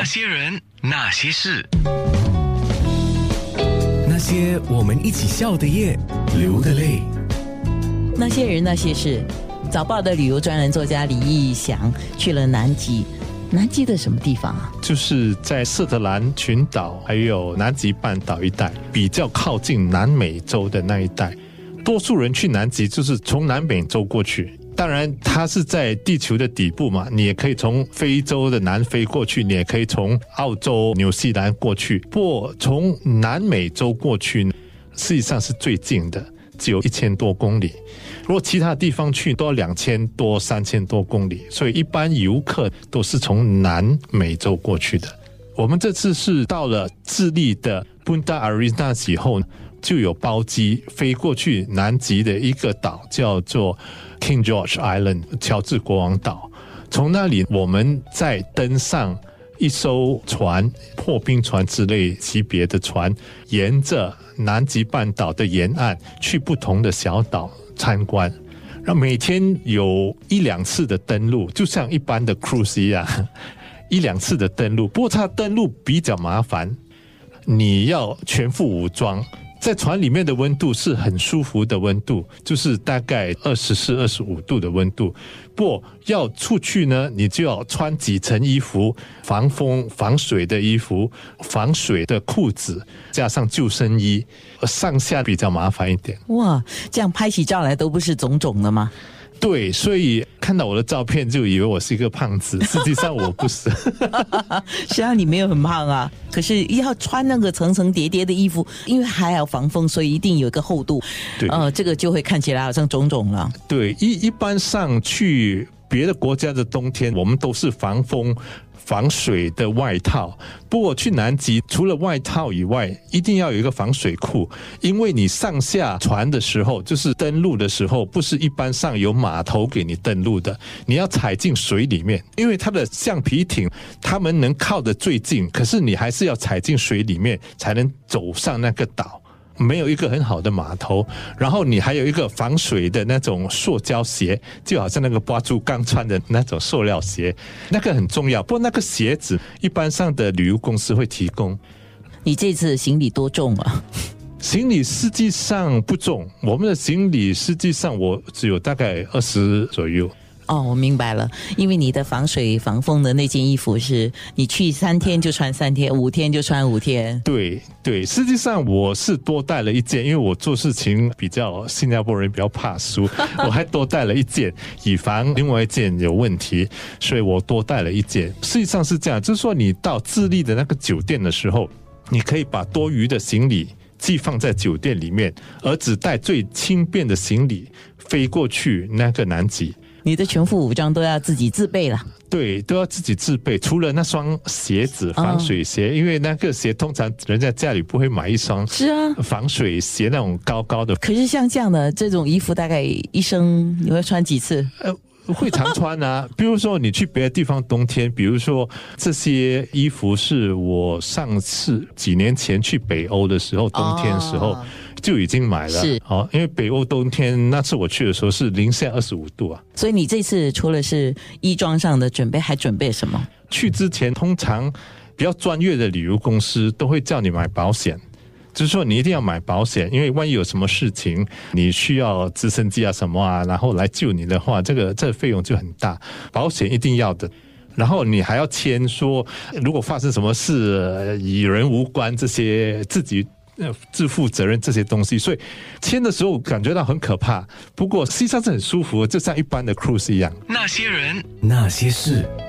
那些人，那些事，那些我们一起笑的夜，流的泪。那些人那些事，早报的旅游专栏作家李义祥去了南极。南极的什么地方啊？就是在斯特兰群岛还有南极半岛一带，比较靠近南美洲的那一带。多数人去南极就是从南美洲过去，当然它是在地球的底部嘛，你也可以从非洲的南非过去，你也可以从澳洲、纽西兰过去。不过从南美洲过去，实际上是最近的。只有一千多公里，如果其他地方去都要两千多、三千多公里，所以一般游客都是从南美洲过去的。我们这次是到了智利的 Punta Arenas 以后，就有包机飞过去南极的一个岛，叫做 King George Island（ 乔治国王岛）。从那里，我们再登上一艘船，破冰船之类级别的船，沿着。南极半岛的沿岸去不同的小岛参观，然后每天有一两次的登陆，就像一般的 cruise 一样，一两次的登陆。不过它登陆比较麻烦，你要全副武装。在船里面的温度是很舒服的温度，就是大概二十四、二十五度的温度。不要出去呢，你就要穿几层衣服，防风、防水的衣服，防水的裤子，加上救生衣，上下比较麻烦一点。哇，这样拍起照来都不是肿肿的吗？对，所以看到我的照片就以为我是一个胖子，实际上我不是。实际上你没有很胖啊，可是要穿那个层层叠叠的衣服，因为还要防风，所以一定有一个厚度。对，呃，这个就会看起来好像肿肿了。对，一一般上去别的国家的冬天，我们都是防风。防水的外套，不过去南极除了外套以外，一定要有一个防水裤，因为你上下船的时候，就是登陆的时候，不是一般上有码头给你登陆的，你要踩进水里面，因为它的橡皮艇，他们能靠得最近，可是你还是要踩进水里面才能走上那个岛。没有一个很好的码头，然后你还有一个防水的那种塑胶鞋，就好像那个八柱刚穿的那种塑料鞋，那个很重要。不过那个鞋子一般上的旅游公司会提供。你这次行李多重啊？行李实际上不重，我们的行李实际上我只有大概二十左右。哦，我明白了，因为你的防水防风的那件衣服是你去三天就穿三天，五天就穿五天。对对，实际上我是多带了一件，因为我做事情比较新加坡人比较怕输，我还多带了一件，以防另外一件有问题，所以我多带了一件。实际上是这样，就是说你到智利的那个酒店的时候，你可以把多余的行李寄放在酒店里面，而只带最轻便的行李飞过去那个南极。你的全副武装都要自己自备了，对，都要自己自备。除了那双鞋子，防水鞋，因为那个鞋通常人家家里不会买一双，是啊，防水鞋那种高高的。可是像这样的这种衣服，大概一生你会穿几次？呃，会常穿啊。比如说你去别的地方冬天，比如说这些衣服是我上次几年前去北欧的时候，冬天时候。就已经买了，是好，因为北欧冬天那次我去的时候是零下二十五度啊。所以你这次除了是衣装上的准备，还准备什么？去之前，通常比较专业的旅游公司都会叫你买保险，就是说你一定要买保险，因为万一有什么事情，你需要直升机啊什么啊，然后来救你的话，这个这个费用就很大，保险一定要的。然后你还要签说，如果发生什么事，与人无关，这些自己。自负责任这些东西，所以签的时候感觉到很可怕。不过实际上是很舒服，就像一般的 cruise 一样。那些人，那些事。